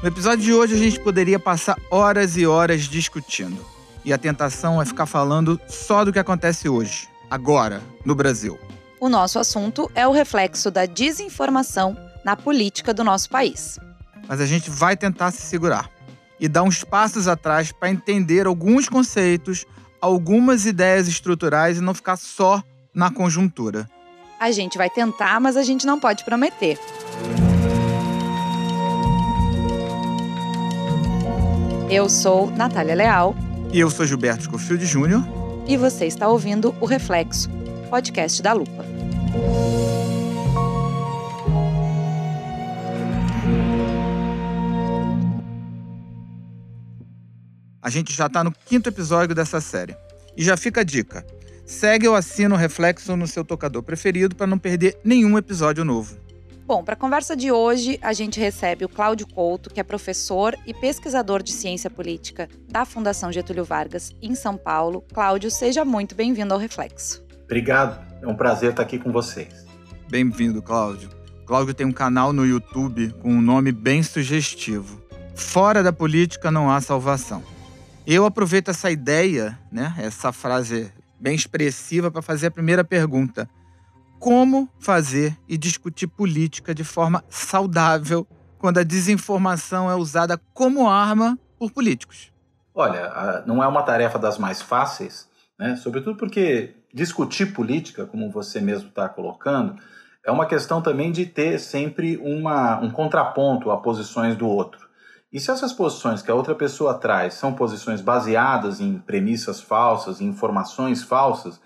No episódio de hoje a gente poderia passar horas e horas discutindo. E a tentação é ficar falando só do que acontece hoje, agora, no Brasil. O nosso assunto é o reflexo da desinformação na política do nosso país. Mas a gente vai tentar se segurar e dar uns passos atrás para entender alguns conceitos, algumas ideias estruturais e não ficar só na conjuntura. A gente vai tentar, mas a gente não pode prometer. Eu sou Natália Leal. E eu sou Gilberto Scofield Júnior. E você está ouvindo o Reflexo, podcast da Lupa. A gente já está no quinto episódio dessa série. E já fica a dica: segue ou assina o Reflexo no seu tocador preferido para não perder nenhum episódio novo. Bom, para a conversa de hoje, a gente recebe o Cláudio Couto, que é professor e pesquisador de ciência política da Fundação Getúlio Vargas, em São Paulo. Cláudio, seja muito bem-vindo ao Reflexo. Obrigado, é um prazer estar aqui com vocês. Bem-vindo, Cláudio. Cláudio tem um canal no YouTube com um nome bem sugestivo. Fora da política não há salvação. Eu aproveito essa ideia, né, essa frase bem expressiva para fazer a primeira pergunta como fazer e discutir política de forma saudável quando a desinformação é usada como arma por políticos. Olha, não é uma tarefa das mais fáceis, né? sobretudo porque discutir política, como você mesmo está colocando, é uma questão também de ter sempre uma, um contraponto a posições do outro. E se essas posições que a outra pessoa traz são posições baseadas em premissas falsas, em informações falsas,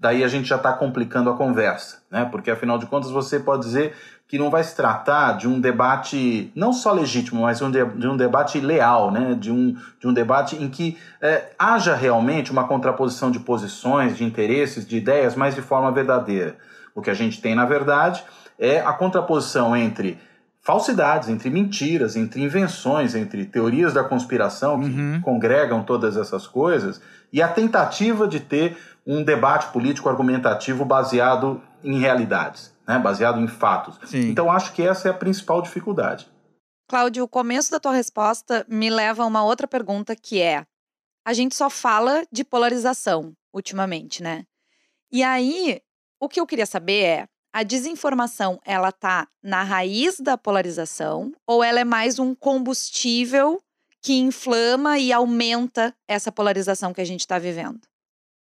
daí a gente já está complicando a conversa, né? Porque afinal de contas você pode dizer que não vai se tratar de um debate não só legítimo, mas um de, de um debate leal, né? De um, de um debate em que é, haja realmente uma contraposição de posições, de interesses, de ideias, mas de forma verdadeira. O que a gente tem, na verdade, é a contraposição entre falsidades, entre mentiras, entre invenções, entre teorias da conspiração que uhum. congregam todas essas coisas e a tentativa de ter um debate político argumentativo baseado em realidades, né? baseado em fatos. Sim. Então, acho que essa é a principal dificuldade. Cláudio, o começo da tua resposta me leva a uma outra pergunta que é: a gente só fala de polarização ultimamente, né? E aí, o que eu queria saber é: a desinformação ela tá na raiz da polarização ou ela é mais um combustível que inflama e aumenta essa polarização que a gente está vivendo?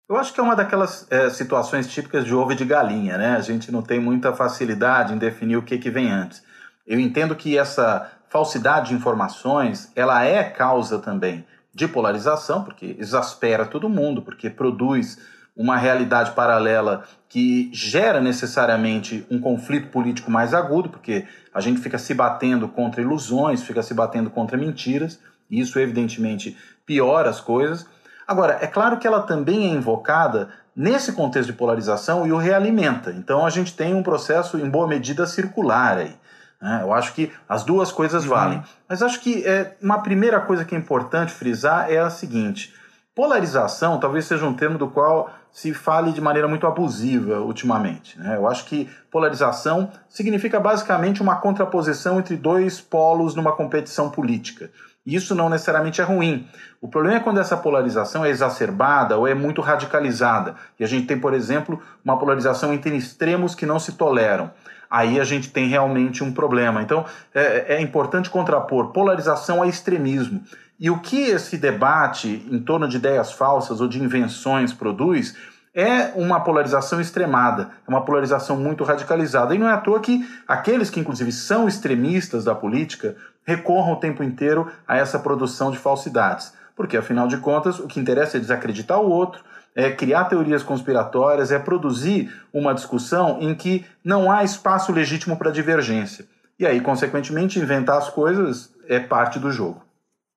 Eu acho que é uma daquelas é, situações típicas de ovo de galinha, né? A gente não tem muita facilidade em definir o que, que vem antes. Eu entendo que essa falsidade de informações, ela é causa também de polarização, porque exaspera todo mundo, porque produz uma realidade paralela que gera necessariamente um conflito político mais agudo, porque a gente fica se batendo contra ilusões, fica se batendo contra mentiras, e isso evidentemente piora as coisas. Agora, é claro que ela também é invocada nesse contexto de polarização e o realimenta. Então a gente tem um processo, em boa medida, circular aí. Né? Eu acho que as duas coisas uhum. valem. Mas acho que é, uma primeira coisa que é importante frisar é a seguinte: polarização talvez seja um termo do qual se fale de maneira muito abusiva ultimamente. Né? Eu acho que polarização significa basicamente uma contraposição entre dois polos numa competição política. Isso não necessariamente é ruim. O problema é quando essa polarização é exacerbada ou é muito radicalizada. E a gente tem, por exemplo, uma polarização entre extremos que não se toleram. Aí a gente tem realmente um problema. Então é, é importante contrapor polarização a extremismo. E o que esse debate em torno de ideias falsas ou de invenções produz é uma polarização extremada, é uma polarização muito radicalizada. E não é à toa que aqueles que, inclusive, são extremistas da política recorram o tempo inteiro a essa produção de falsidades. Porque, afinal de contas, o que interessa é desacreditar o outro, é criar teorias conspiratórias, é produzir uma discussão em que não há espaço legítimo para divergência. E aí, consequentemente, inventar as coisas é parte do jogo.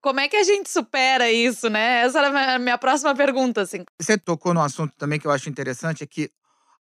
Como é que a gente supera isso, né? Essa era a minha próxima pergunta, assim. Você tocou no assunto também que eu acho interessante, é que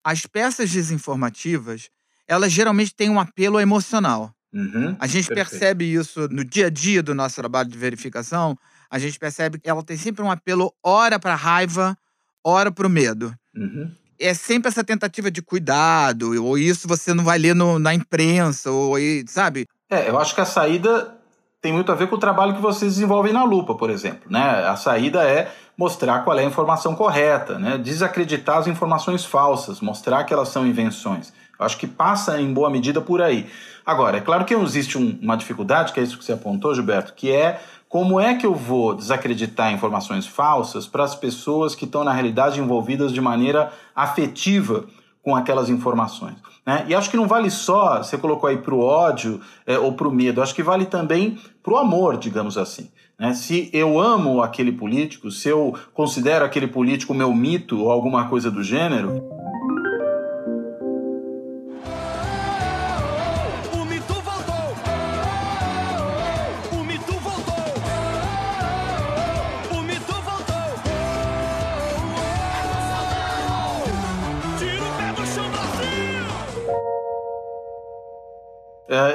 as peças desinformativas, elas geralmente têm um apelo emocional. Uhum, a gente perfeito. percebe isso no dia a dia do nosso trabalho de verificação. A gente percebe que ela tem sempre um apelo, ora para raiva, ora para o medo. Uhum. É sempre essa tentativa de cuidado, ou isso você não vai ler no, na imprensa, ou sabe? É, eu acho que a saída tem muito a ver com o trabalho que vocês desenvolvem na lupa, por exemplo. Né? A saída é mostrar qual é a informação correta, né? desacreditar as informações falsas, mostrar que elas são invenções. Eu acho que passa em boa medida por aí. Agora, é claro que existe um, uma dificuldade, que é isso que você apontou, Gilberto, que é como é que eu vou desacreditar informações falsas para as pessoas que estão, na realidade, envolvidas de maneira afetiva com aquelas informações? Né? E acho que não vale só, você colocou aí para o ódio é, ou para o medo, acho que vale também para o amor, digamos assim. Né? Se eu amo aquele político, se eu considero aquele político meu mito ou alguma coisa do gênero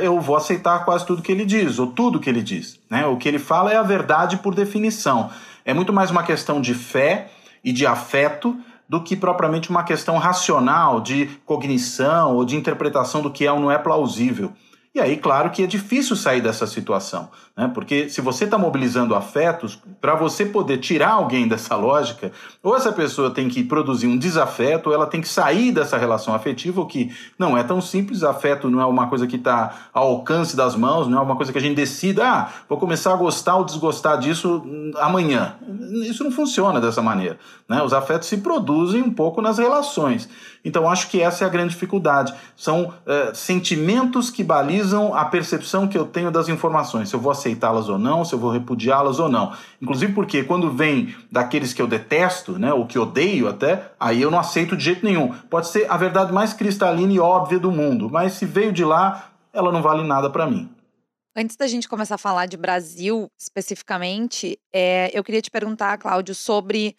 eu vou aceitar quase tudo que ele diz, ou tudo que ele diz. Né? O que ele fala é a verdade por definição. É muito mais uma questão de fé e de afeto do que propriamente uma questão racional de cognição ou de interpretação do que é ou não é plausível. E aí, claro que é difícil sair dessa situação, né? porque se você está mobilizando afetos, para você poder tirar alguém dessa lógica, ou essa pessoa tem que produzir um desafeto, ou ela tem que sair dessa relação afetiva, o que não é tão simples. Afeto não é uma coisa que está ao alcance das mãos, não é uma coisa que a gente decida, ah, vou começar a gostar ou desgostar disso amanhã. Isso não funciona dessa maneira. Né? Os afetos se produzem um pouco nas relações. Então, acho que essa é a grande dificuldade. São é, sentimentos que balizam a percepção que eu tenho das informações, se eu vou aceitá-las ou não, se eu vou repudiá-las ou não. Inclusive porque quando vem daqueles que eu detesto, né, ou que odeio até, aí eu não aceito de jeito nenhum. Pode ser a verdade mais cristalina e óbvia do mundo, mas se veio de lá, ela não vale nada para mim. Antes da gente começar a falar de Brasil especificamente, é, eu queria te perguntar, Cláudio, sobre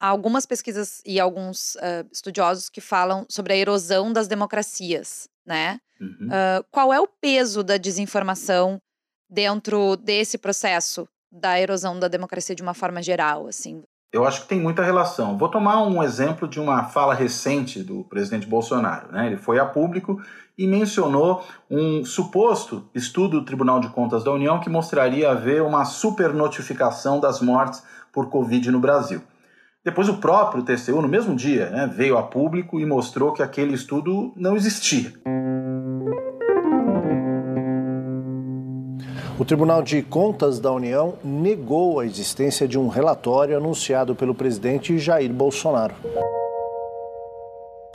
algumas pesquisas e alguns uh, estudiosos que falam sobre a erosão das democracias, né? Uhum. Uh, qual é o peso da desinformação dentro desse processo da erosão da democracia de uma forma geral, assim? Eu acho que tem muita relação. Vou tomar um exemplo de uma fala recente do presidente Bolsonaro. Né? Ele foi a público e mencionou um suposto estudo do Tribunal de Contas da União que mostraria haver uma supernotificação das mortes por Covid no Brasil. Depois o próprio TCU, no mesmo dia, né, veio a público e mostrou que aquele estudo não existia. O Tribunal de Contas da União negou a existência de um relatório anunciado pelo presidente Jair Bolsonaro.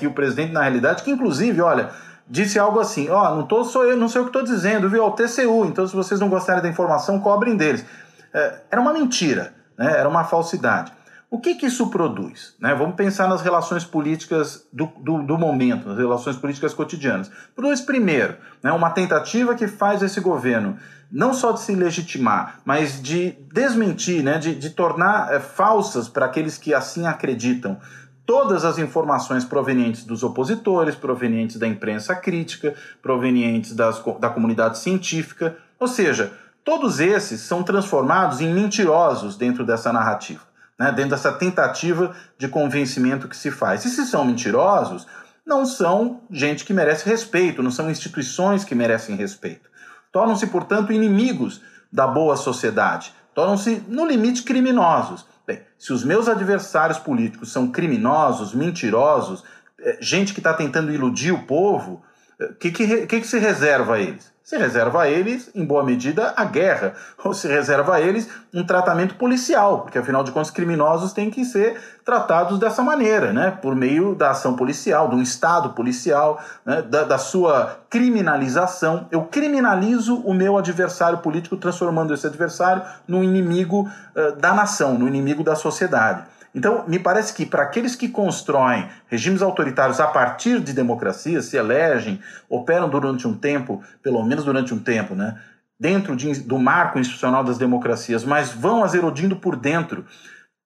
E o presidente, na realidade, que inclusive, olha, disse algo assim: ó, oh, não, tô, sou eu, não sei o que estou dizendo, viu? É o TCU, então se vocês não gostarem da informação, cobrem deles. É, era uma mentira, né? era uma falsidade. O que, que isso produz? Né? Vamos pensar nas relações políticas do, do, do, momento, nas relações políticas cotidianas. Produz, primeiro, né, uma tentativa que faz esse governo não só de se legitimar, mas de desmentir, né, de, de tornar é, falsas para aqueles que assim acreditam todas as informações provenientes dos opositores, provenientes da imprensa crítica, provenientes das, da comunidade científica. Ou seja, todos esses são transformados em mentirosos dentro dessa narrativa né, dentro dessa tentativa de convencimento que se faz. E se são mentirosos, não são gente que merece respeito, não são instituições que merecem respeito. Tornam-se, portanto, inimigos da boa sociedade, tornam-se, no limite, criminosos. Bem, se os meus adversários políticos são criminosos, mentirosos, é, gente que está tentando iludir o povo, o é, que, que, que, que se reserva a eles? Se reserva a eles, em boa medida, a guerra, ou se reserva a eles um tratamento policial, porque afinal de contas criminosos têm que ser tratados dessa maneira, né? por meio da ação policial, de um Estado policial, né? da, da sua criminalização. Eu criminalizo o meu adversário político, transformando esse adversário no inimigo uh, da nação, no inimigo da sociedade. Então, me parece que para aqueles que constroem regimes autoritários a partir de democracias, se elegem, operam durante um tempo, pelo menos durante um tempo, né, dentro de, do marco institucional das democracias, mas vão as erodindo por dentro,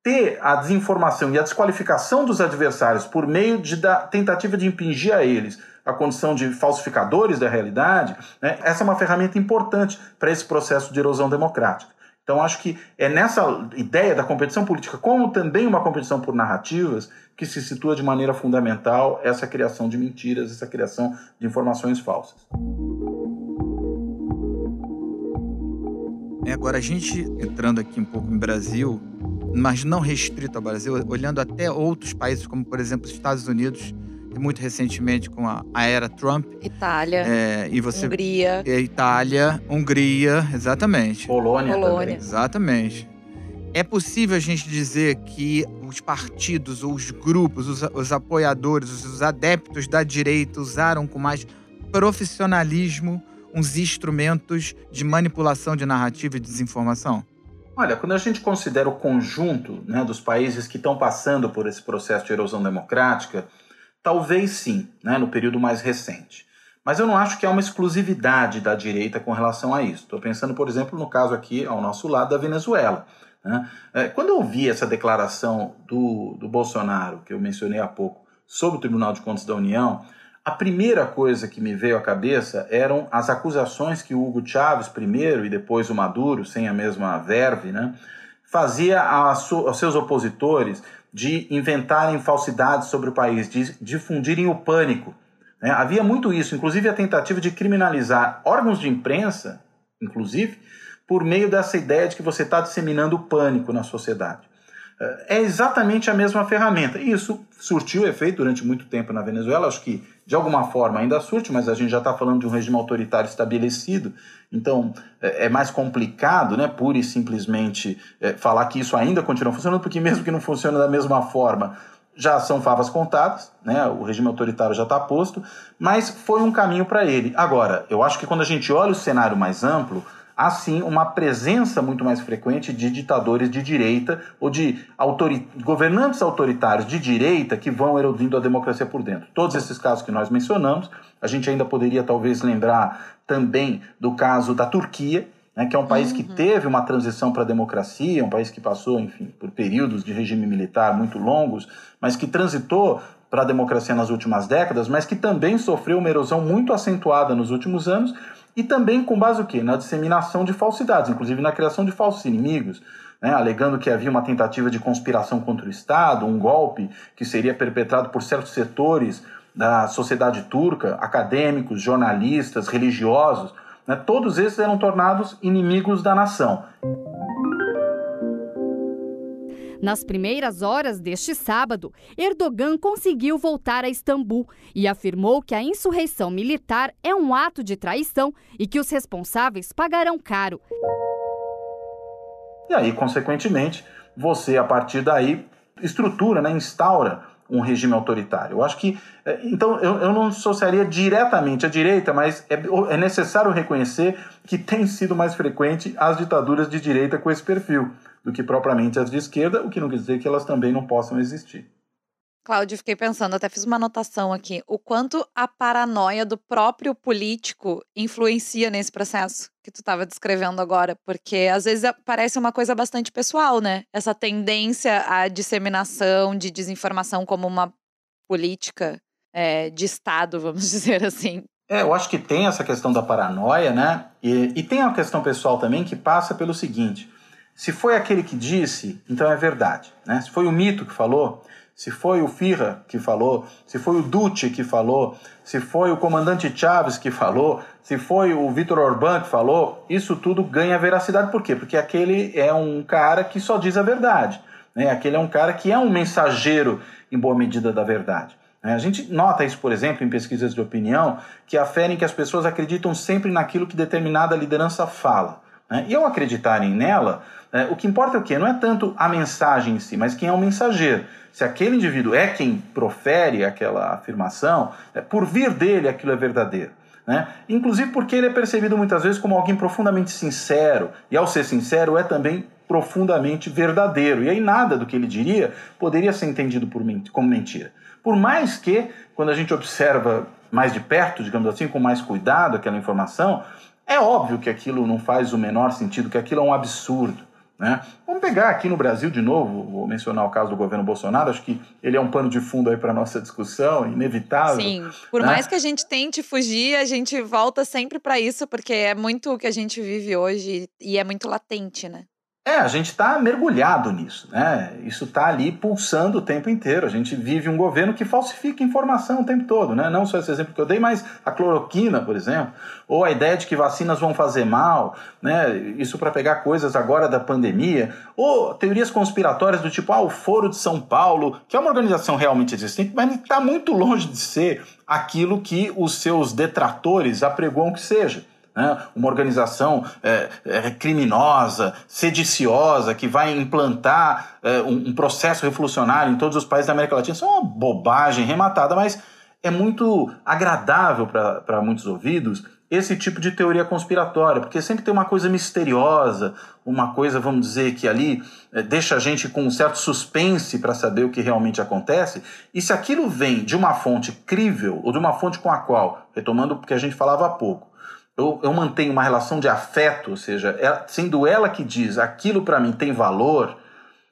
ter a desinformação e a desqualificação dos adversários por meio de da tentativa de impingir a eles a condição de falsificadores da realidade, né, essa é uma ferramenta importante para esse processo de erosão democrática. Então, acho que é nessa ideia da competição política, como também uma competição por narrativas, que se situa de maneira fundamental essa criação de mentiras, essa criação de informações falsas. É, agora, a gente entrando aqui um pouco em Brasil, mas não restrito ao Brasil, olhando até outros países, como por exemplo os Estados Unidos, muito recentemente com a, a era Trump. Itália. É, e você, Hungria. É, Itália, Hungria, exatamente. Polônia, Polônia. também. Exatamente. É possível a gente dizer que os partidos, ou os grupos, os, os apoiadores, os, os adeptos da direita usaram com mais profissionalismo uns instrumentos de manipulação de narrativa e desinformação? Olha, quando a gente considera o conjunto né, dos países que estão passando por esse processo de erosão democrática, talvez sim, né, no período mais recente. Mas eu não acho que há uma exclusividade da direita com relação a isso. Estou pensando, por exemplo, no caso aqui ao nosso lado da Venezuela. Né? É, quando eu vi essa declaração do, do Bolsonaro, que eu mencionei há pouco, sobre o Tribunal de Contas da União, a primeira coisa que me veio à cabeça eram as acusações que o Hugo Chávez primeiro e depois o Maduro, sem a mesma verve, né, fazia aos seus opositores de inventarem falsidades sobre o país, de difundirem o pânico. Né? Havia muito isso, inclusive a tentativa de criminalizar órgãos de imprensa, inclusive, por meio dessa ideia de que você está disseminando o pânico na sociedade. É exatamente a mesma ferramenta. Isso surtiu efeito durante muito tempo na Venezuela. Acho que de alguma forma ainda surte, mas a gente já está falando de um regime autoritário estabelecido, então é, é mais complicado, né, pura e simplesmente é, falar que isso ainda continua funcionando, porque mesmo que não funcione da mesma forma, já são favas contadas, né, o regime autoritário já está posto, mas foi um caminho para ele. Agora, eu acho que quando a gente olha o cenário mais amplo, há sim uma presença muito mais frequente de ditadores de direita ou de autori governantes autoritários de direita que vão erodindo a democracia por dentro. Todos esses casos que nós mencionamos, a gente ainda poderia talvez lembrar também do caso da Turquia, né, que é um país uhum. que teve uma transição para a democracia, um país que passou, enfim, por períodos de regime militar muito longos, mas que transitou para a democracia nas últimas décadas, mas que também sofreu uma erosão muito acentuada nos últimos anos e também com base o quê? Na disseminação de falsidades, inclusive na criação de falsos inimigos, né, alegando que havia uma tentativa de conspiração contra o Estado, um golpe que seria perpetrado por certos setores da sociedade turca, acadêmicos, jornalistas, religiosos, né, todos esses eram tornados inimigos da nação. Nas primeiras horas deste sábado, Erdogan conseguiu voltar a Istambul e afirmou que a insurreição militar é um ato de traição e que os responsáveis pagarão caro. E aí, consequentemente, você, a partir daí, estrutura, né, instaura um regime autoritário. Eu acho que. É, então, eu, eu não associaria diretamente à direita, mas é, é necessário reconhecer que tem sido mais frequente as ditaduras de direita com esse perfil do que propriamente as de esquerda, o que não quer dizer que elas também não possam existir. Cláudio, fiquei pensando, até fiz uma anotação aqui, o quanto a paranoia do próprio político influencia nesse processo que tu estava descrevendo agora, porque às vezes parece uma coisa bastante pessoal, né? Essa tendência à disseminação de desinformação como uma política é, de Estado, vamos dizer assim. É, eu acho que tem essa questão da paranoia, né? E, e tem a questão pessoal também que passa pelo seguinte: se foi aquele que disse, então é verdade. Né? Se foi o mito que falou, se foi o Firra que falou, se foi o Duce que falou, se foi o comandante Chaves que falou, se foi o Vitor Orbán que falou, isso tudo ganha veracidade. Por quê? Porque aquele é um cara que só diz a verdade. Né? Aquele é um cara que é um mensageiro, em boa medida, da verdade. Né? A gente nota isso, por exemplo, em pesquisas de opinião, que aferem que as pessoas acreditam sempre naquilo que determinada liderança fala. Né? E ao acreditarem nela, é, o que importa é o quê? Não é tanto a mensagem em si, mas quem é o mensageiro. Se aquele indivíduo é quem profere aquela afirmação, é, por vir dele aquilo é verdadeiro. Né? Inclusive porque ele é percebido muitas vezes como alguém profundamente sincero, e ao ser sincero é também profundamente verdadeiro. E aí nada do que ele diria poderia ser entendido por, como mentira. Por mais que, quando a gente observa mais de perto, digamos assim, com mais cuidado aquela informação, é óbvio que aquilo não faz o menor sentido, que aquilo é um absurdo. Né? Vamos pegar aqui no Brasil de novo, vou mencionar o caso do governo Bolsonaro, acho que ele é um pano de fundo aí para a nossa discussão, inevitável. Sim, por né? mais que a gente tente fugir, a gente volta sempre para isso, porque é muito o que a gente vive hoje e é muito latente, né? É, a gente está mergulhado nisso, né? Isso está ali pulsando o tempo inteiro. A gente vive um governo que falsifica informação o tempo todo, né? Não só esse exemplo que eu dei, mas a cloroquina, por exemplo, ou a ideia de que vacinas vão fazer mal, né? Isso para pegar coisas agora da pandemia, ou teorias conspiratórias do tipo, ah, o Foro de São Paulo, que é uma organização realmente existente, mas está muito longe de ser aquilo que os seus detratores apregoam que seja né? uma organização é, é, criminosa, sediciosa, que vai implantar é, um, um, processo revolucionário em todos os países da América Latina. Isso é uma bobagem rematada, mas é muito agradável para muitos ouvidos esse tipo de teoria conspiratória, porque sempre tem uma coisa misteriosa, uma coisa, vamos dizer, que ali é, deixa a gente com um certo suspense para saber o que realmente acontece. E se aquilo vem de uma fonte crível ou de uma fonte com a qual, retomando o que a gente falava há pouco, eu, eu mantenho uma relação de afeto, ou seja, é, sendo ela que diz aquilo para mim tem valor,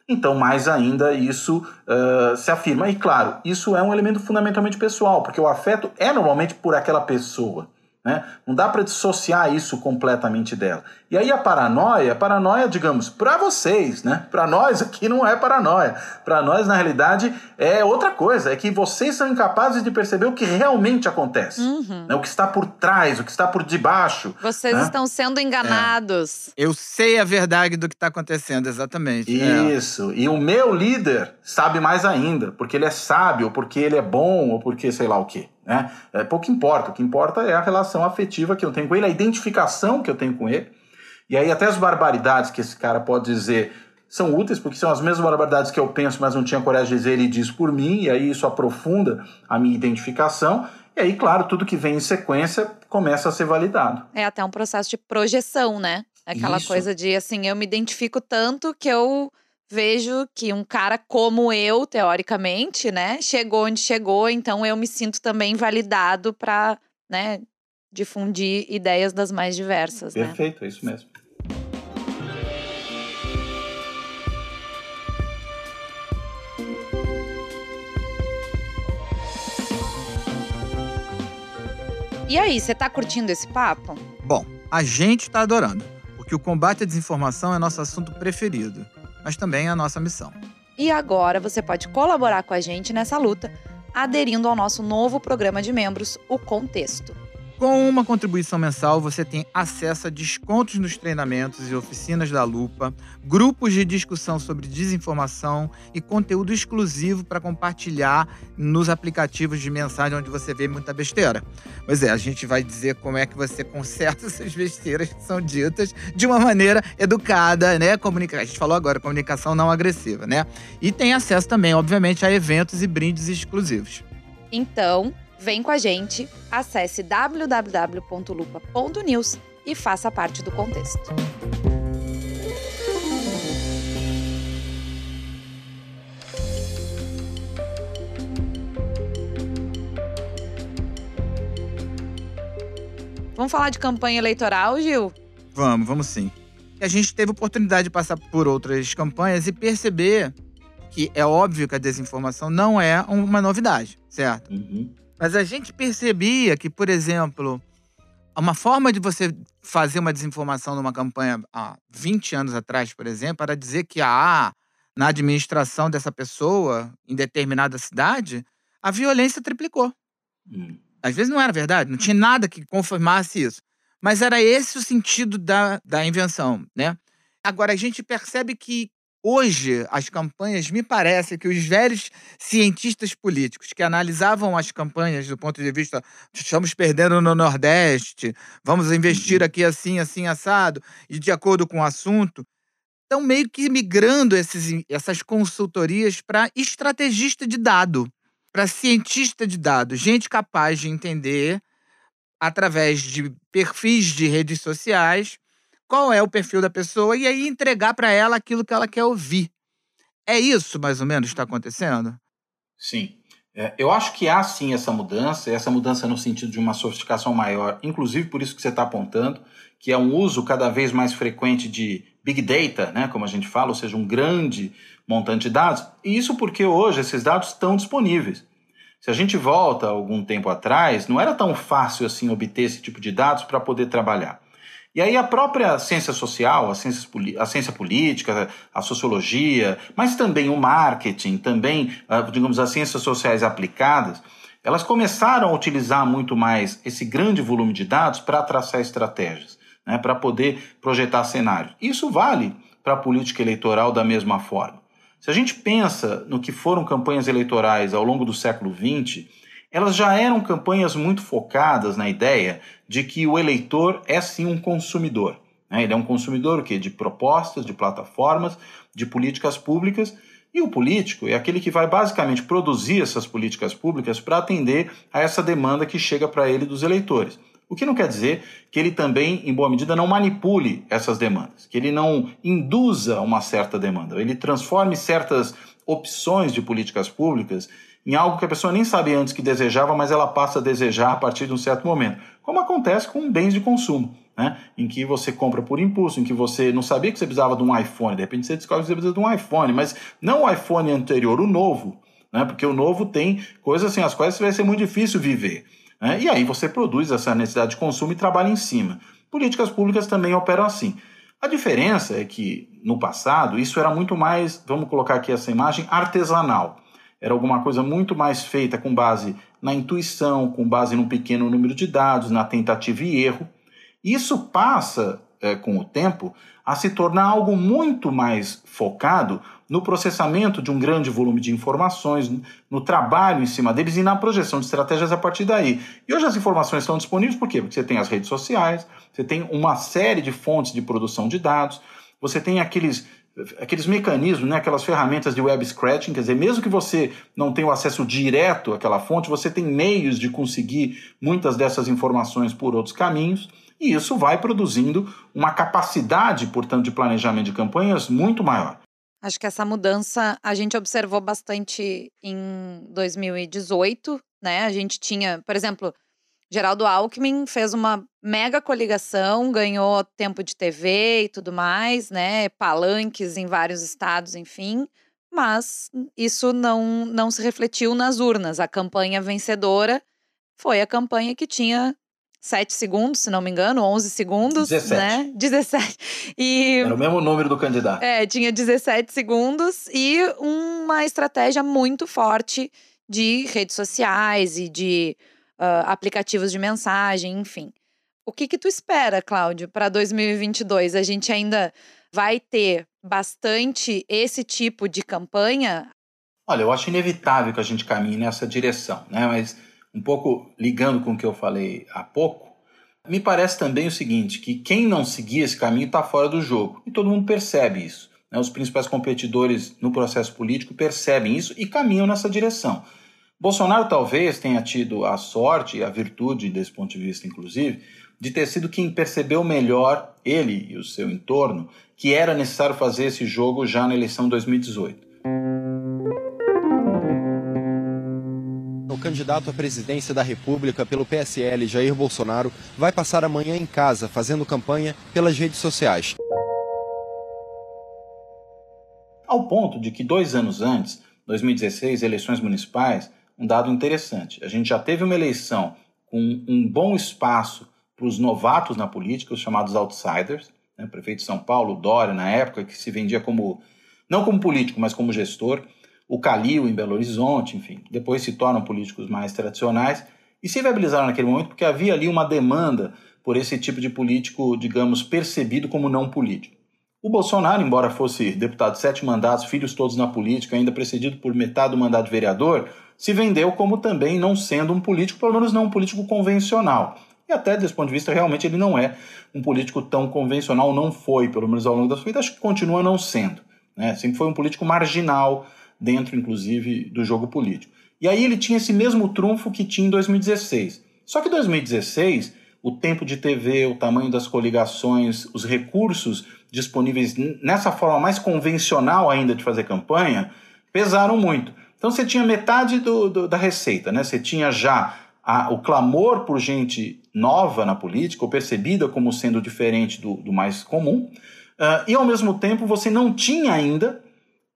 então mais ainda isso uh, se afirma. E claro, isso é um elemento fundamentalmente pessoal, porque o afeto é normalmente por aquela pessoa. Né? Não dá para dissociar isso completamente dela. E aí a paranoia, a paranoia, digamos, para vocês, né? Para nós aqui não é paranoia. Para nós, na realidade, é outra coisa. É que vocês são incapazes de perceber o que realmente acontece. Uhum. Né? O que está por trás, o que está por debaixo. Vocês né? estão sendo enganados. É. Eu sei a verdade do que está acontecendo, exatamente. É. Isso. É. E o meu líder sabe mais ainda, porque ele é sábio, ou porque ele é bom, ou porque sei lá o quê. Né? É, pouco importa. O que importa é a relação afetiva que eu tenho com ele, a identificação que eu tenho com ele. E aí, até as barbaridades que esse cara pode dizer são úteis, porque são as mesmas barbaridades que eu penso, mas não tinha coragem de dizer, ele diz por mim, e aí isso aprofunda a minha identificação. E aí, claro, tudo que vem em sequência começa a ser validado. É até um processo de projeção, né? Aquela isso. coisa de assim, eu me identifico tanto que eu vejo que um cara como eu, teoricamente, né, chegou onde chegou, então eu me sinto também validado para, né, difundir ideias das mais diversas. Né? Perfeito, né? é isso mesmo. E aí, você tá curtindo esse papo? Bom, a gente tá adorando, porque o combate à desinformação é nosso assunto preferido mas também a nossa missão. E agora você pode colaborar com a gente nessa luta aderindo ao nosso novo programa de membros, o Contexto. Com uma contribuição mensal, você tem acesso a descontos nos treinamentos e oficinas da Lupa, grupos de discussão sobre desinformação e conteúdo exclusivo para compartilhar nos aplicativos de mensagem onde você vê muita besteira. Pois é, a gente vai dizer como é que você conserta essas besteiras que são ditas de uma maneira educada, né? Comunica... A gente falou agora, comunicação não agressiva, né? E tem acesso também, obviamente, a eventos e brindes exclusivos. Então, Vem com a gente, acesse www.lupa.news e faça parte do contexto. Vamos falar de campanha eleitoral, Gil? Vamos, vamos sim. A gente teve oportunidade de passar por outras campanhas e perceber que é óbvio que a desinformação não é uma novidade, certo? Uhum. Mas a gente percebia que, por exemplo, uma forma de você fazer uma desinformação numa campanha há 20 anos atrás, por exemplo, era dizer que ah, na administração dessa pessoa, em determinada cidade, a violência triplicou. Hum. Às vezes não era verdade, não tinha nada que confirmasse isso. Mas era esse o sentido da, da invenção, né? Agora, a gente percebe que Hoje, as campanhas, me parece que os velhos cientistas políticos que analisavam as campanhas do ponto de vista estamos perdendo no Nordeste, vamos investir uhum. aqui assim, assim, assado, e de acordo com o assunto, estão meio que migrando esses, essas consultorias para estrategista de dado, para cientista de dados, gente capaz de entender através de perfis de redes sociais qual é o perfil da pessoa e aí entregar para ela aquilo que ela quer ouvir. É isso, mais ou menos, que está acontecendo? Sim. É, eu acho que há sim essa mudança, essa mudança no sentido de uma sofisticação maior, inclusive por isso que você está apontando, que é um uso cada vez mais frequente de big data, né, como a gente fala, ou seja, um grande montante de dados. E isso porque hoje esses dados estão disponíveis. Se a gente volta algum tempo atrás, não era tão fácil assim obter esse tipo de dados para poder trabalhar. E aí a própria ciência social, a ciência, a ciência política, a sociologia, mas também o marketing, também, ah, digamos, as ciências sociais aplicadas, elas começaram a utilizar muito mais esse grande volume de dados para traçar estratégias, né, para poder projetar cenários. Isso vale para a política eleitoral da mesma forma. Se a gente pensa no que foram campanhas eleitorais ao longo do século XX, elas já eram campanhas muito focadas na ideia de que o eleitor é sim um consumidor. Né? Ele é um consumidor o quê? de propostas, de plataformas, de políticas públicas, e o político é aquele que vai basicamente produzir essas políticas públicas para atender a essa demanda que chega para ele dos eleitores. O que não quer dizer que ele também, em boa medida, não manipule essas demandas, que ele não induza uma certa demanda, ele transforme certas opções de políticas públicas em algo que a pessoa nem sabia antes que desejava, mas ela passa a desejar a partir de um certo momento. Como acontece com bens de consumo, né? em que você compra por impulso, em que você não sabia que você precisava de um iPhone, de repente você descobre que você precisa de um iPhone, mas não o iPhone anterior, o novo, né? porque o novo tem coisas assim, as quais vai ser muito difícil viver. Né? E aí você produz essa necessidade de consumo e trabalha em cima. Políticas públicas também operam assim. A diferença é que, no passado, isso era muito mais, vamos colocar aqui essa imagem, artesanal. Era alguma coisa muito mais feita com base na intuição, com base num pequeno número de dados, na tentativa e erro. Isso passa, é, com o tempo, a se tornar algo muito mais focado no processamento de um grande volume de informações, no trabalho em cima deles e na projeção de estratégias a partir daí. E hoje as informações estão disponíveis por quê? Porque você tem as redes sociais, você tem uma série de fontes de produção de dados, você tem aqueles aqueles mecanismos, né, aquelas ferramentas de web scratching, quer dizer, mesmo que você não tenha o acesso direto àquela fonte, você tem meios de conseguir muitas dessas informações por outros caminhos, e isso vai produzindo uma capacidade, portanto, de planejamento de campanhas muito maior. Acho que essa mudança a gente observou bastante em 2018, né? A gente tinha, por exemplo, Geraldo Alckmin fez uma mega coligação, ganhou tempo de TV e tudo mais, né? Palanques em vários estados, enfim. Mas isso não, não se refletiu nas urnas. A campanha vencedora foi a campanha que tinha 7 segundos, se não me engano, 11 segundos, 17. né? 17. E Era o mesmo número do candidato. é, tinha 17 segundos e uma estratégia muito forte de redes sociais e de uh, aplicativos de mensagem, enfim. O que que tu espera, Cláudio, para 2022? A gente ainda vai ter bastante esse tipo de campanha? Olha, eu acho inevitável que a gente caminhe nessa direção, né? Mas um pouco ligando com o que eu falei há pouco, me parece também o seguinte, que quem não seguir esse caminho está fora do jogo. E todo mundo percebe isso. Né? Os principais competidores no processo político percebem isso e caminham nessa direção. Bolsonaro talvez tenha tido a sorte e a virtude, desse ponto de vista, inclusive, de ter sido quem percebeu melhor, ele e o seu entorno, que era necessário fazer esse jogo já na eleição 2018. O candidato à presidência da República pelo PSL, Jair Bolsonaro, vai passar amanhã em casa fazendo campanha pelas redes sociais. Ao ponto de que dois anos antes, 2016, eleições municipais, um dado interessante. A gente já teve uma eleição com um bom espaço para os novatos na política, os chamados outsiders. Né? Prefeito de São Paulo, Dória, na época, que se vendia como, não como político, mas como gestor. O Calil, em Belo Horizonte, enfim. Depois se tornam políticos mais tradicionais e se viabilizaram naquele momento porque havia ali uma demanda por esse tipo de político, digamos, percebido como não político. O Bolsonaro, embora fosse deputado de sete mandatos, filhos todos na política, ainda precedido por metade do mandato de vereador, se vendeu como também não sendo um político, pelo menos não um político convencional. E até desse ponto de vista, realmente ele não é um político tão convencional, não foi, pelo menos ao longo da sua vida, acho que continua não sendo. Né? Sempre foi um político marginal, dentro, inclusive, do jogo político. E aí ele tinha esse mesmo trunfo que tinha em 2016. Só que 2016, o tempo de TV, o tamanho das coligações, os recursos disponíveis nessa forma mais convencional ainda de fazer campanha, pesaram muito. Então você tinha metade do, do, da receita, né? Você tinha já a, o clamor por gente nova na política, ou percebida como sendo diferente do, do mais comum, uh, e ao mesmo tempo você não tinha ainda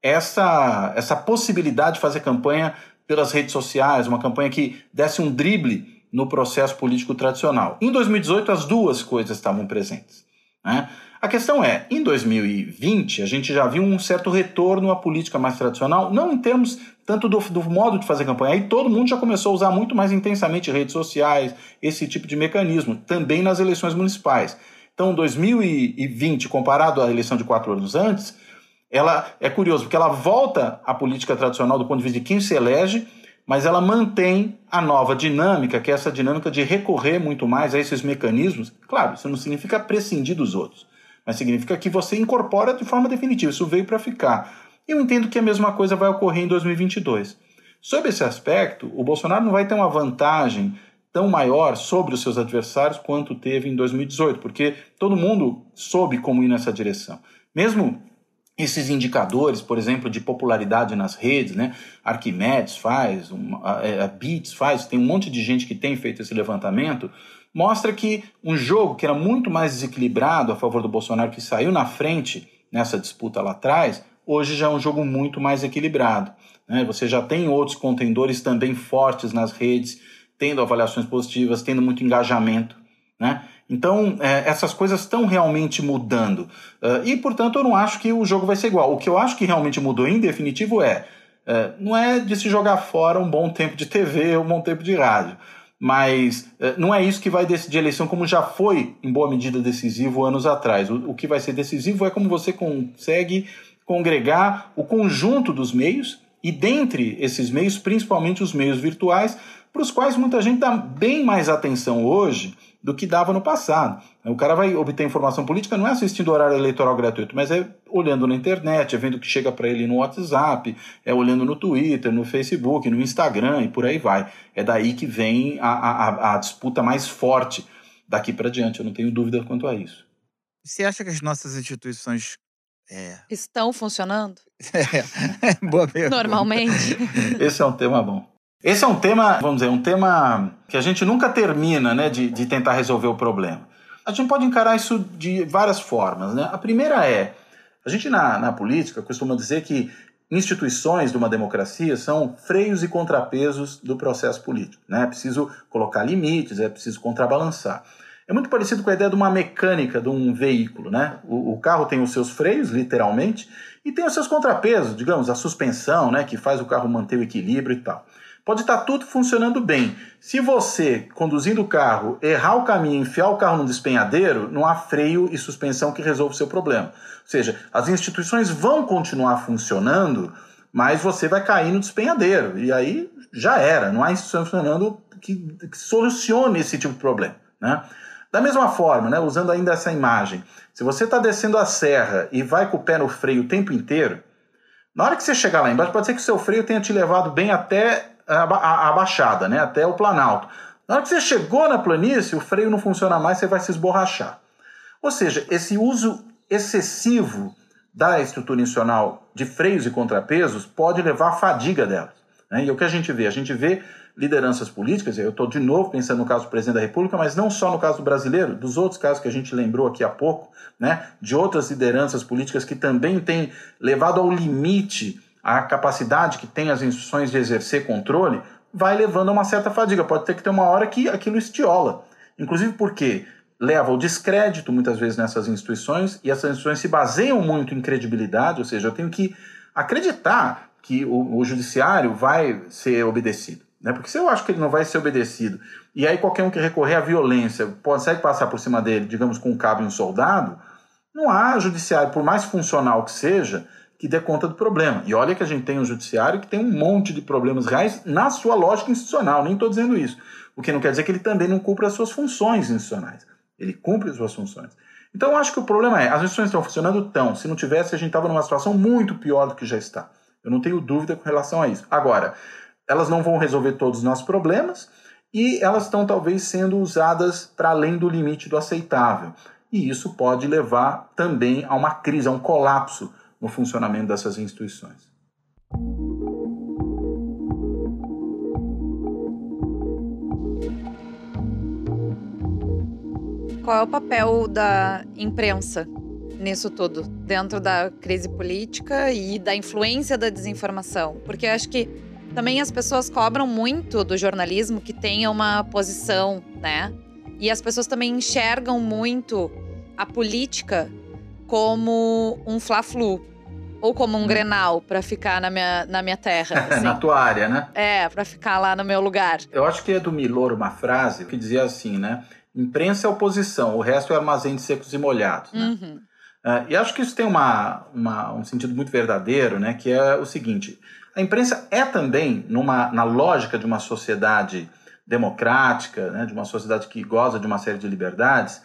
essa, essa possibilidade de fazer campanha pelas redes sociais, uma campanha que desse um drible no processo político tradicional. Em 2018, as duas coisas estavam presentes. Né? A questão é, em 2020, a gente já viu um certo retorno à política mais tradicional, não em termos tanto do, do, modo de fazer campanha, aí todo mundo já começou a usar muito mais intensamente redes sociais, esse tipo de mecanismo, também nas eleições municipais. Então, 2020, comparado à eleição de quatro anos antes, ela é curioso, porque ela volta à política tradicional do ponto de vista de quem se elege, mas ela mantém a nova dinâmica, que é essa dinâmica de recorrer muito mais a esses mecanismos. Claro, isso não significa prescindir dos outros, mas significa que você incorpora de forma definitiva. Isso veio para ficar. Eu entendo que a mesma coisa vai ocorrer em 2022. Sob esse aspecto, o Bolsonaro não vai ter uma vantagem tão maior sobre os seus adversários quanto teve em 2018, porque todo mundo soube como ir nessa direção. Mesmo esses indicadores, por exemplo, de popularidade nas redes, né? Arquimedes faz, a, a Beats faz, tem um monte de gente que tem feito esse levantamento, mostra que um jogo que era muito mais desequilibrado a favor do Bolsonaro, que saiu na frente nessa disputa lá atrás, hoje já é um jogo muito mais equilibrado. Né? Você já tem outros contendores também fortes nas redes, tendo avaliações positivas, tendo muito engajamento. Né? Então, é, essas coisas estão realmente mudando. Uh, e, portanto, eu não acho que o jogo vai ser igual. O que eu acho que realmente mudou em definitivo é, é não é de se jogar fora um bom tempo de TV ou um bom tempo de rádio. Mas é, não é isso que vai decidir a eleição, como já foi, em boa medida, decisivo anos atrás. O, o que vai ser decisivo é como você consegue congregar o conjunto dos meios e dentre esses meios, principalmente os meios virtuais, para os quais muita gente dá bem mais atenção hoje do que dava no passado. O cara vai obter informação política não é assistindo horário eleitoral gratuito, mas é olhando na internet, é vendo o que chega para ele no WhatsApp, é olhando no Twitter, no Facebook, no Instagram e por aí vai. É daí que vem a, a, a disputa mais forte daqui para diante, eu não tenho dúvida quanto a isso. Você acha que as nossas instituições é. Estão funcionando? É, boa pergunta. Normalmente. Esse é um tema bom. Esse é um tema, vamos dizer, um tema que a gente nunca termina né, de, de tentar resolver o problema. A gente pode encarar isso de várias formas. Né? A primeira é, a gente na, na política costuma dizer que instituições de uma democracia são freios e contrapesos do processo político. Né? É preciso colocar limites, é preciso contrabalançar. É muito parecido com a ideia de uma mecânica de um veículo, né? O, o, carro tem os seus freios, literalmente, e tem os seus contrapesos, digamos, a suspensão, né? Que faz o carro manter o equilíbrio e tal. Pode estar tudo funcionando bem. Se você, conduzindo o carro, errar o caminho, enfiar o carro no despenhadeiro, não há freio e suspensão que resolva o seu problema. Ou seja, as instituições vão continuar funcionando, mas você vai cair no despenhadeiro. E aí já era. Não há instituição funcionando que, que solucione esse tipo de problema. Né? Da mesma forma, né, usando ainda essa imagem, se você está descendo a serra e vai com o pé no freio o tempo inteiro, na hora que você chegar lá embaixo, pode ser que o seu freio tenha te levado bem até a, a, baixada, né, até o planalto. Na hora que você chegou na planície, o freio não funciona mais, você vai se esborrachar. Ou seja, esse uso excessivo da estrutura institucional de freios e contrapesos pode levar à fadiga delas. Né? E o que a gente vê? A gente vê lideranças políticas, eu estou de novo pensando no caso do presidente da República, mas não só no caso do brasileiro, dos outros casos que a gente lembrou aqui há pouco, né, de outras lideranças políticas que também têm levado ao limite a capacidade que tem as instituições de exercer controle, vai levando a uma certa fadiga. Pode ter que ter uma hora que aquilo estiola. Inclusive porque leva ao descrédito muitas vezes nessas instituições e essas instituições se baseiam muito em credibilidade, ou seja, eu tenho que acreditar que o, o judiciário vai ser obedecido. Né? Porque se eu acho que ele não vai ser obedecido, e aí qualquer um que recorrer à violência consegue passar por cima dele, digamos, com um cabo e um soldado, não há judiciário, por mais funcional que seja, que dê conta do problema. E olha que a gente tem um judiciário que tem um monte de problemas reais na sua lógica institucional, nem estou dizendo isso. O que não quer dizer que ele também não cumpra as suas funções institucionais. Ele cumpre as suas funções. Então eu acho que o problema é, as instituições estão funcionando tão, se não tivesse a gente estava numa situação muito pior do que já está. Eu não tenho dúvida com relação a isso. Agora, elas não vão resolver todos os nossos problemas e elas estão talvez sendo usadas para além do limite do aceitável. E isso pode levar também a uma crise, a um colapso no funcionamento dessas instituições. Qual é o papel da imprensa nisso tudo, dentro da crise política e da influência da desinformação? Porque acho que também as pessoas cobram muito do jornalismo que tenha uma posição, né? E as pessoas também enxergam muito a política como um fla-flu ou como um hum. grenal para ficar na minha, na minha terra. Assim. na tua área, né? É, para ficar lá no meu lugar. Eu acho que é do Milor uma frase que dizia assim, né? Imprensa é oposição, o resto é armazém de secos e molhados. Né? Uhum. Uh, e acho que isso tem uma, uma, um sentido muito verdadeiro, né? Que é o seguinte: a imprensa é também, numa, na lógica de uma sociedade democrática, né, de uma sociedade que goza de uma série de liberdades,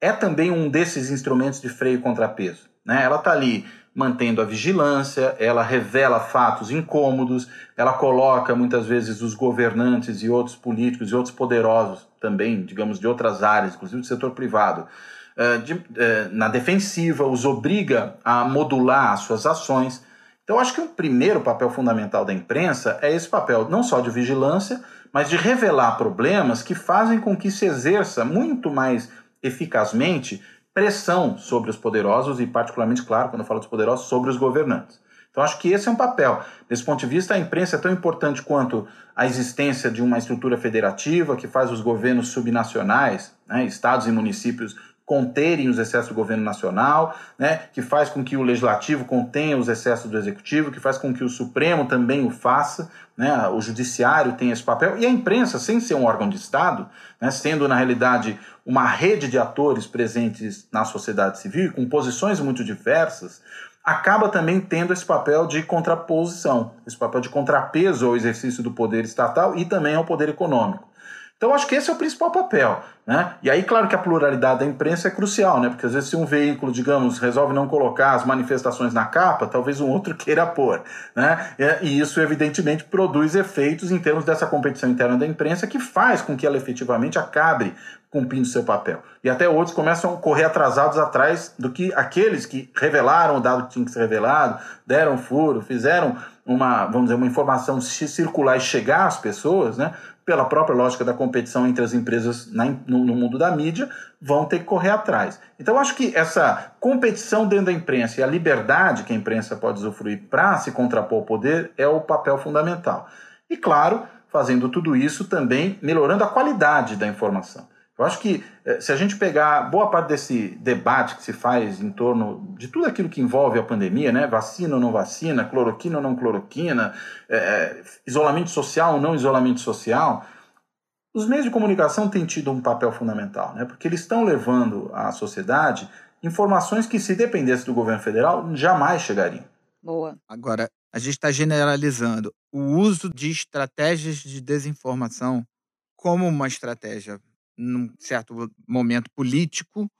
é também um desses instrumentos de freio e contrapeso. Né? Ela está ali mantendo a vigilância, ela revela fatos incômodos, ela coloca muitas vezes os governantes e outros políticos e outros poderosos também, digamos, de outras áreas, inclusive do setor privado, eh, eh, na defensiva, os obriga a modular as suas ações. Então, acho que o primeiro papel fundamental da imprensa é esse papel, não só de vigilância, mas de revelar problemas que fazem com que se exerça muito mais eficazmente pressão sobre os poderosos e, particularmente, claro, quando eu falo dos poderosos, sobre os governantes. Então, acho que esse é um papel. Desse ponto de vista, a imprensa é tão importante quanto a existência de uma estrutura federativa que faz os governos subnacionais, né, estados e municípios, conterem os excessos do governo nacional, né, que faz com que o legislativo contenha os excessos do executivo, que faz com que o Supremo também o faça, né, o judiciário tem esse papel, e a imprensa, sem ser um órgão de Estado, né, sendo na realidade uma rede de atores presentes na sociedade civil, com posições muito diversas, acaba também tendo esse papel de contraposição, esse papel de contrapeso ao exercício do poder estatal e também ao poder econômico. Então, acho que esse é o principal papel. Né? E aí, claro que a pluralidade da imprensa é crucial, né? porque às vezes se um veículo, digamos, resolve não colocar as manifestações na capa, talvez um outro queira pôr. Né? E isso, evidentemente, produz efeitos em termos dessa competição interna da imprensa que faz com que ela efetivamente acabe cumprindo seu papel. E até outros começam a correr atrasados atrás do que aqueles que revelaram o dado que tinha que ser revelado, deram furo, fizeram uma, vamos dizer, uma informação circular e chegar às pessoas, né? Pela própria lógica da competição entre as empresas na, no, no, mundo da mídia, vão ter que correr atrás. Então, acho que essa competição dentro da imprensa e a liberdade que a imprensa pode usufruir para se contrapor ao poder é o papel fundamental. E, claro, fazendo tudo isso também melhorando a qualidade da informação. Eu acho que eh, se a gente pegar boa parte desse debate que se faz em torno de tudo aquilo que envolve a pandemia, né? Vacina ou não vacina, cloroquina ou não cloroquina, é, isolamento social ou não isolamento social, os meios de comunicação têm tido um papel fundamental, né? Porque eles estão levando à sociedade informações que, se dependesse do governo federal, jamais chegariam. Boa. Agora, a gente está generalizando o uso de estratégias de desinformação como uma estratégia num certo momento político,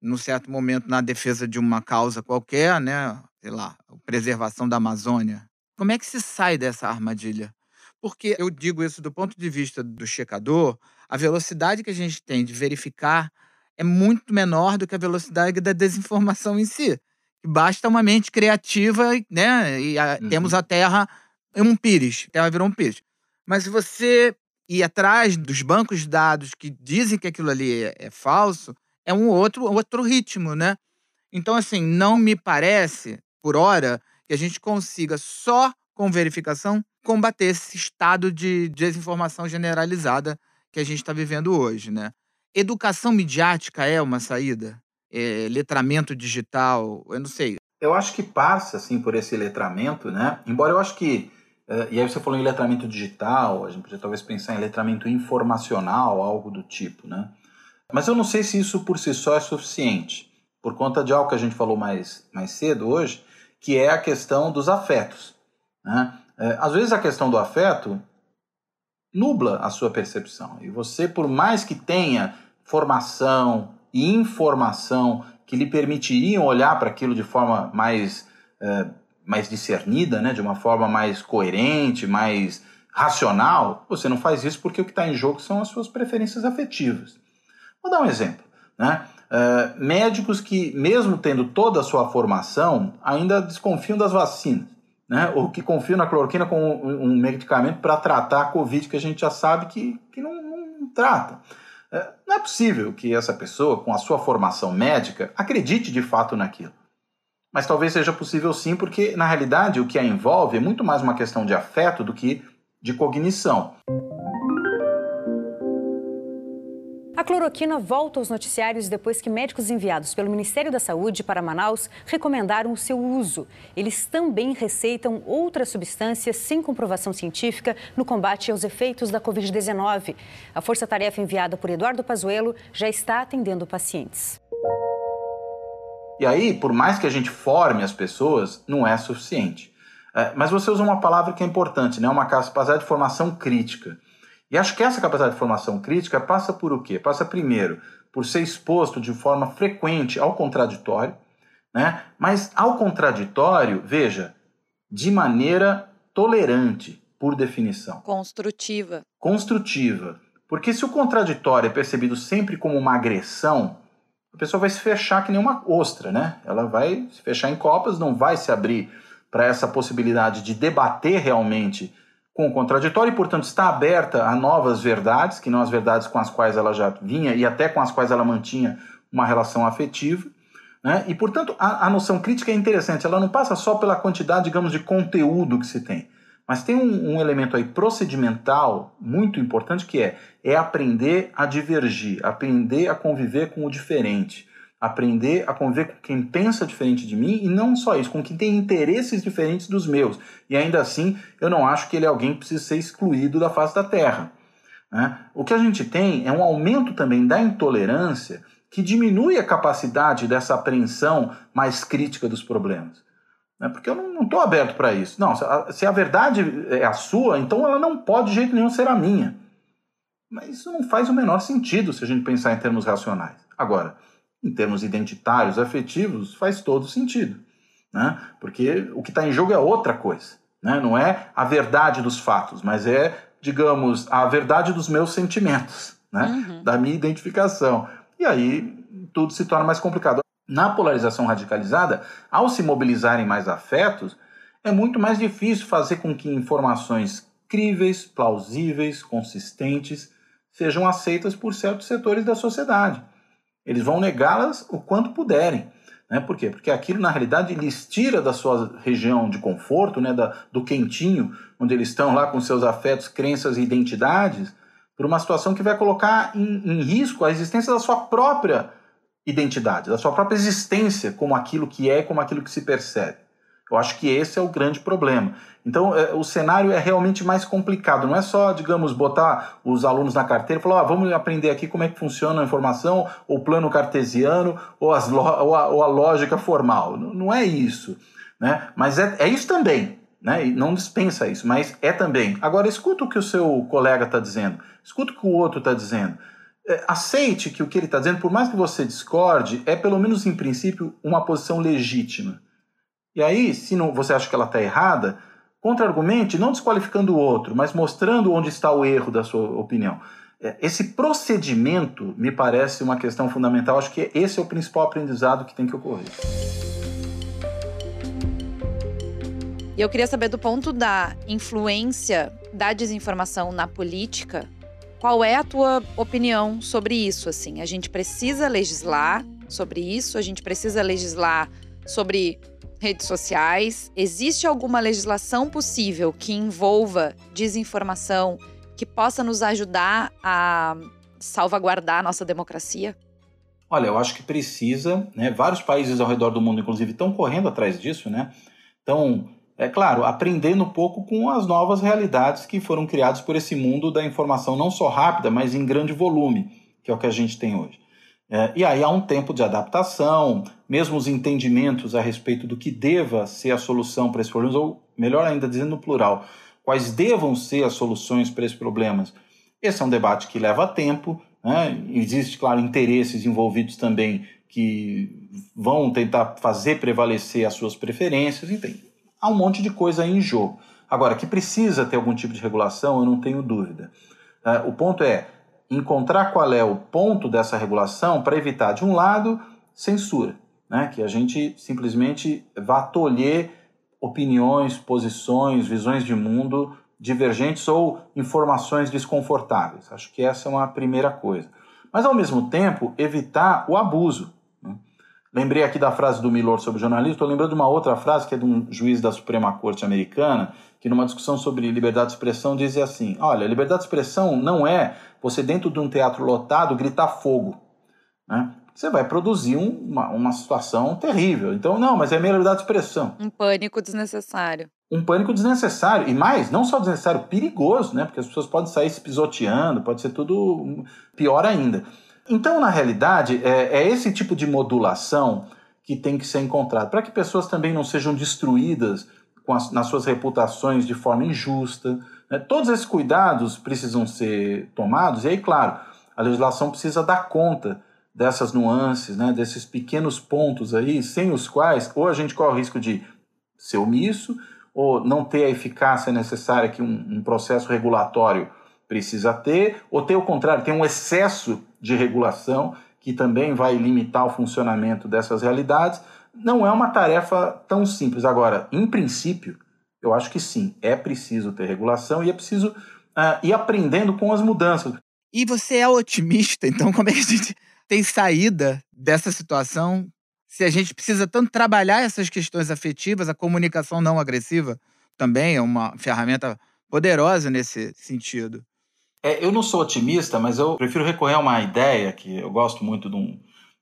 num certo momento na defesa de uma causa qualquer, né? Sei lá, preservação da Amazônia. Como é que se sai dessa armadilha? Porque eu digo isso do ponto de vista do checador, a velocidade que a gente tem de verificar é muito menor do que a velocidade da desinformação em si. Basta uma mente criativa, né? E a, uhum. temos a Terra um pires, a Terra virou um pires. Mas se você ir atrás dos bancos de dados que dizem que aquilo ali é, é falso, é um outro, outro ritmo, né? Então, assim, não me parece, por hora, que a gente consiga só com verificação combater esse estado de desinformação generalizada que a gente está vivendo hoje, né? Educação midiática é uma saída? É, letramento digital? Eu não sei. Eu acho que passa, assim, por esse letramento, né? Embora eu acho que e aí você falou em letramento digital, a gente podia talvez pensar em letramento informacional, algo do tipo, né? Mas eu não sei se isso por si só é suficiente, por conta de algo que a gente falou mais, mais cedo hoje, que é a questão dos afetos. Né? Uh, às vezes a questão do afeto nubla a sua percepção. E você, por mais que tenha formação e informação que lhe permitiriam olhar para aquilo de forma mais uh, mais discernida, né, de uma forma mais coerente, mais racional, você não faz isso porque o que está em jogo são as suas preferências afetivas. Vou dar um exemplo. Né? Uh, médicos que, mesmo tendo toda a sua formação, ainda desconfiam das vacinas. Né? Ou que confiam na cloroquina como um medicamento para tratar a Covid, que a gente já sabe que, que não, não trata. Uh, não é possível que essa pessoa, com a sua formação médica, acredite de fato naquilo mas talvez seja possível sim, porque na realidade o que a envolve é muito mais uma questão de afeto do que de cognição. A cloroquina volta aos noticiários depois que médicos enviados pelo Ministério da Saúde para Manaus recomendaram o seu uso. Eles também receitam outras substâncias sem comprovação científica no combate aos efeitos da Covid-19. A força-tarefa enviada por Eduardo Pazuello já está atendendo pacientes. E aí, por mais que a gente forme as pessoas, não é suficiente. É, mas você usa uma palavra que é importante, né? uma capacidade de formação crítica. E acho que essa capacidade de formação crítica passa por o quê? Passa primeiro por ser exposto de forma frequente ao contraditório, né? mas ao contraditório, veja, de maneira tolerante, por definição. Construtiva. Construtiva. Porque se o contraditório é percebido sempre como uma agressão, a pessoa vai se fechar que nem uma ostra, né? Ela vai se fechar em copas, não vai se abrir para essa possibilidade de debater realmente com o contraditório e, portanto, está aberta a novas verdades, que não as verdades com as quais ela já vinha e até com as quais ela mantinha uma relação afetiva. Né? E, portanto, a, a noção crítica é interessante, ela não passa só pela quantidade, digamos, de conteúdo que se tem, mas tem um, um, elemento aí procedimental muito importante que é, é aprender a divergir, aprender a conviver com o diferente aprender a conviver com quem pensa diferente de mim e não só isso, com quem tem interesses diferentes dos meus. E ainda assim, eu não acho que ele é alguém que precisa ser excluído da face da terra. Né? O que a gente tem é um aumento também da intolerância que diminui a capacidade dessa apreensão mais crítica dos problemas. Né? Porque eu não estou aberto para isso. Não, se a, se a verdade é a sua, então ela não pode de jeito nenhum ser a minha. Mas isso não faz o menor sentido se a gente pensar em termos racionais. Agora, em termos identitários, afetivos, faz todo sentido. Né? Porque o que está em jogo é outra coisa. Né? Não é a verdade dos fatos, mas é, digamos, a verdade dos meus sentimentos, né? Uhum. da minha identificação. E aí tudo se torna mais complicado. Na polarização radicalizada, ao se mobilizarem mais afetos, é muito mais difícil fazer com que informações críveis, plausíveis, consistentes sejam aceitas por certos setores da sociedade. Eles vão negá-las o quanto puderem. Né? Por quê? Porque aquilo, na realidade, lhes tira da sua região de conforto, né? da, do quentinho, onde eles estão lá com seus afetos, crenças e identidades, por uma situação que vai colocar em, em risco a existência da sua própria identidade, da sua própria existência como aquilo que é, como aquilo que se percebe. Eu acho que esse é o grande problema. Então, é, o cenário é realmente mais complicado. Não é só, digamos, botar os alunos na carteira e falar, ah, vamos aprender aqui como é que funciona a informação, ou o plano cartesiano, ou, ou, a, ou a lógica formal. Não é isso. Né? Mas é, é isso também. Né? E não dispensa isso, mas é também. Agora, escuta o que o seu colega está dizendo, escuta o que o outro está dizendo. É, aceite que o que ele está dizendo, por mais que você discorde, é pelo menos em princípio uma posição legítima. E aí, se não, você acha que ela está errada, contra-argumente, não desqualificando o outro, mas mostrando onde está o erro da sua opinião. É, esse procedimento me parece uma questão fundamental. Acho que esse é o principal aprendizado que tem que ocorrer. E eu queria saber do ponto da influência da desinformação na política, qual é a tua opinião sobre isso? Assim, a gente precisa legislar sobre isso, a gente precisa legislar sobre redes sociais. Existe alguma legislação possível que envolva desinformação que possa nos ajudar a salvaguardar a nossa democracia? Olha, eu acho que precisa, né? Vários países ao redor do mundo, inclusive, estão correndo atrás disso, né? Então, é claro, aprendendo um pouco com as novas realidades que foram criadas por esse mundo da informação não só rápida, mas em grande volume, que é o que a gente tem hoje. É, e aí há um tempo de adaptação, mesmo os entendimentos a respeito do que deva ser a solução para esses problemas, ou melhor ainda, dizendo no plural, quais devam ser as soluções para esses problemas. Esse é um debate que leva tempo, né? existe, claro, interesses envolvidos também que vão tentar fazer prevalecer as suas preferências, enfim, há um monte de coisa aí em jogo. Agora, que precisa ter algum tipo de regulação, eu não tenho dúvida. É, o ponto é, encontrar qual é o ponto dessa regulação para evitar, de um lado, censura, né? que a gente simplesmente vá tolher opiniões, posições, visões de mundo divergentes ou informações desconfortáveis. Acho que essa é uma primeira coisa. Mas, ao mesmo tempo, evitar o abuso. Lembrei aqui da frase do Milor sobre jornalismo, estou lembrando de uma outra frase que é de um juiz da Suprema Corte americana, que numa discussão sobre liberdade de expressão dizia assim: olha, liberdade de expressão não é você dentro de um teatro lotado gritar fogo. Né? Você vai produzir um, uma, uma situação terrível. Então, não, mas é minha liberdade de expressão. Um pânico desnecessário. Um pânico desnecessário. E mais, não só desnecessário, perigoso, né? Porque as pessoas podem sair se pisoteando, pode ser tudo pior ainda. Então, na realidade, é, é esse tipo de modulação que tem que ser encontrado, para que pessoas também não sejam destruídas as, nas suas reputações de forma injusta. Né? Todos esses cuidados precisam ser tomados, e aí, claro, a legislação precisa dar conta dessas nuances, né? desses pequenos pontos aí, sem os quais ou a gente corre o risco de ser omisso, ou não ter a eficácia necessária que um, um processo regulatório precisa ter, ou ter o contrário, ter um excesso de regulação que também vai limitar o funcionamento dessas realidades, não é uma tarefa tão simples. Agora, em princípio, eu acho que sim, é preciso ter regulação e é preciso uh, ir aprendendo com as mudanças. E você é otimista, então como é que a gente tem saída dessa situação? Se a gente precisa tanto trabalhar essas questões afetivas, a comunicação não agressiva também é uma ferramenta poderosa nesse sentido. É, eu não sou otimista, mas eu prefiro recorrer a uma ideia que eu gosto muito de um.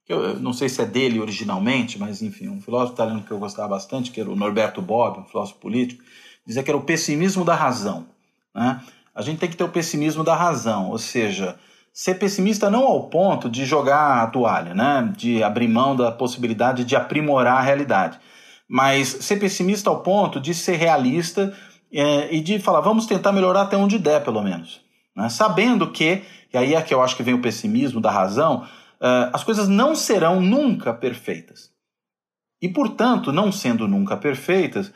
Eu não sei se é dele originalmente, mas enfim, um filósofo italiano que eu gostava bastante, que era o Norberto Bobbio, um filósofo político, dizia que era o pessimismo da razão. Né? A gente tem que ter o pessimismo da razão, ou seja, ser pessimista não ao ponto de jogar a toalha, né? de abrir mão da possibilidade de aprimorar a realidade, mas ser pessimista ao ponto de ser realista é, e de falar, vamos tentar melhorar até onde der, pelo menos né? sabendo que, e aí é que eu acho que vem o pessimismo da razão, uh, as coisas não serão nunca perfeitas. E, portanto, não sendo nunca perfeitas,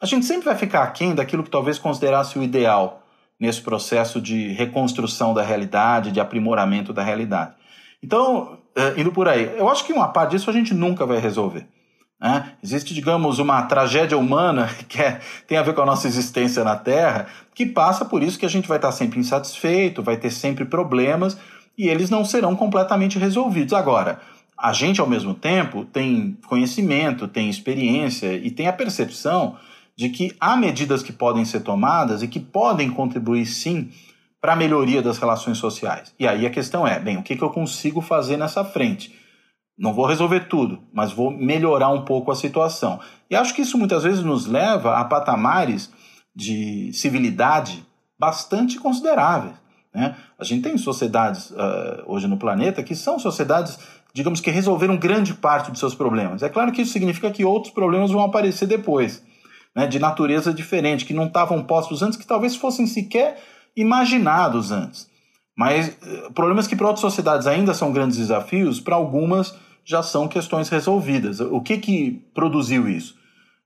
a gente sempre vai ficar aquém daquilo que talvez considerasse o ideal nesse processo de reconstrução da realidade, de aprimoramento da realidade. Então, uh, indo por aí, eu acho que uma parte disso a gente nunca vai resolver. Né? Existe, digamos, uma tragédia humana que é, tem a ver com a nossa existência na Terra, que passa por isso que a gente vai estar sempre insatisfeito, vai ter sempre problemas e eles não serão completamente resolvidos. Agora, a gente, ao mesmo tempo, tem conhecimento, tem experiência e tem a percepção de que há medidas que podem ser tomadas e que podem contribuir, sim, para a melhoria das relações sociais. E aí a questão é: bem, o que, que eu consigo fazer nessa frente? Não vou resolver tudo, mas vou melhorar um pouco a situação. E acho que isso muitas vezes nos leva a patamares de civilidade bastante consideráveis. Né? A gente tem sociedades uh, hoje no planeta que são sociedades, digamos que resolveram grande parte dos seus problemas. É claro que isso significa que outros problemas vão aparecer depois, né? de natureza diferente, que não estavam postos antes, que talvez fossem sequer imaginados antes. Mas uh, problemas que para outras sociedades ainda são grandes desafios, para algumas já são questões resolvidas. O que, que produziu isso?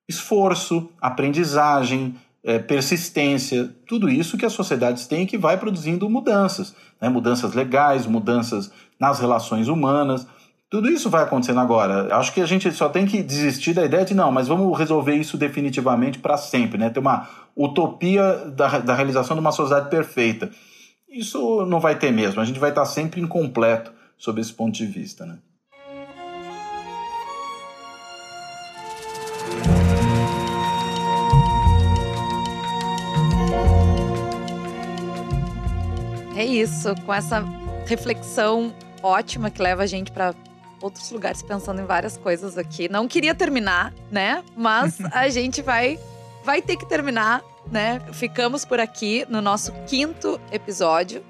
Esforço, aprendizagem, é, persistência, tudo isso que as sociedades têm que vai produzindo mudanças, né? mudanças legais, mudanças nas relações humanas. Tudo isso vai acontecendo agora. Acho que a gente só tem que desistir da ideia de não, mas vamos resolver isso definitivamente para sempre, né? Ter uma utopia da, da realização de uma sociedade perfeita. Isso não vai ter mesmo. A gente vai estar sempre incompleto sob esse ponto de vista, né? É isso, com essa reflexão ótima que leva a gente para outros lugares pensando em várias coisas aqui. Não queria terminar, né? Mas a gente vai vai ter que terminar, né? Ficamos por aqui no nosso quinto episódio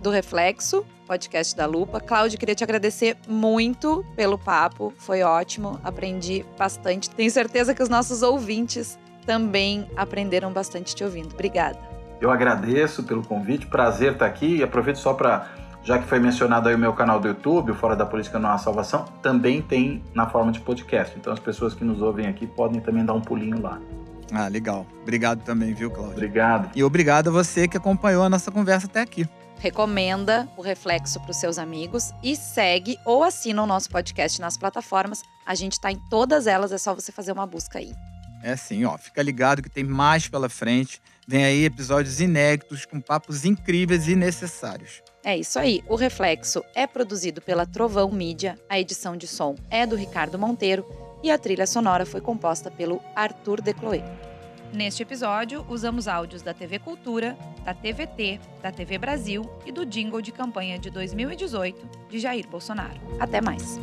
do Reflexo, podcast da Lupa. Cláudio, queria te agradecer muito pelo papo, foi ótimo, aprendi bastante. Tenho certeza que os nossos ouvintes também aprenderam bastante te ouvindo. Obrigada. Eu agradeço pelo convite, prazer estar aqui e aproveito só para, já que foi mencionado aí o meu canal do YouTube, o Fora da Política Não Há Salvação, também tem na forma de podcast. Então as pessoas que nos ouvem aqui podem também dar um pulinho lá. Ah, legal. Obrigado também, viu, Cláudio? Obrigado. E obrigado a você que acompanhou a nossa conversa até aqui. Recomenda o Reflexo para os seus amigos e segue ou assina o nosso podcast nas plataformas. A gente está em todas elas, é só você fazer uma busca aí. É sim, ó. Fica ligado que tem mais pela frente Vem aí episódios inéditos com papos incríveis e necessários. É isso aí. O Reflexo é produzido pela Trovão Mídia, a edição de som é do Ricardo Monteiro e a trilha sonora foi composta pelo Arthur Decloé. Neste episódio, usamos áudios da TV Cultura, da TVT, da TV Brasil e do jingle de campanha de 2018 de Jair Bolsonaro. Até mais!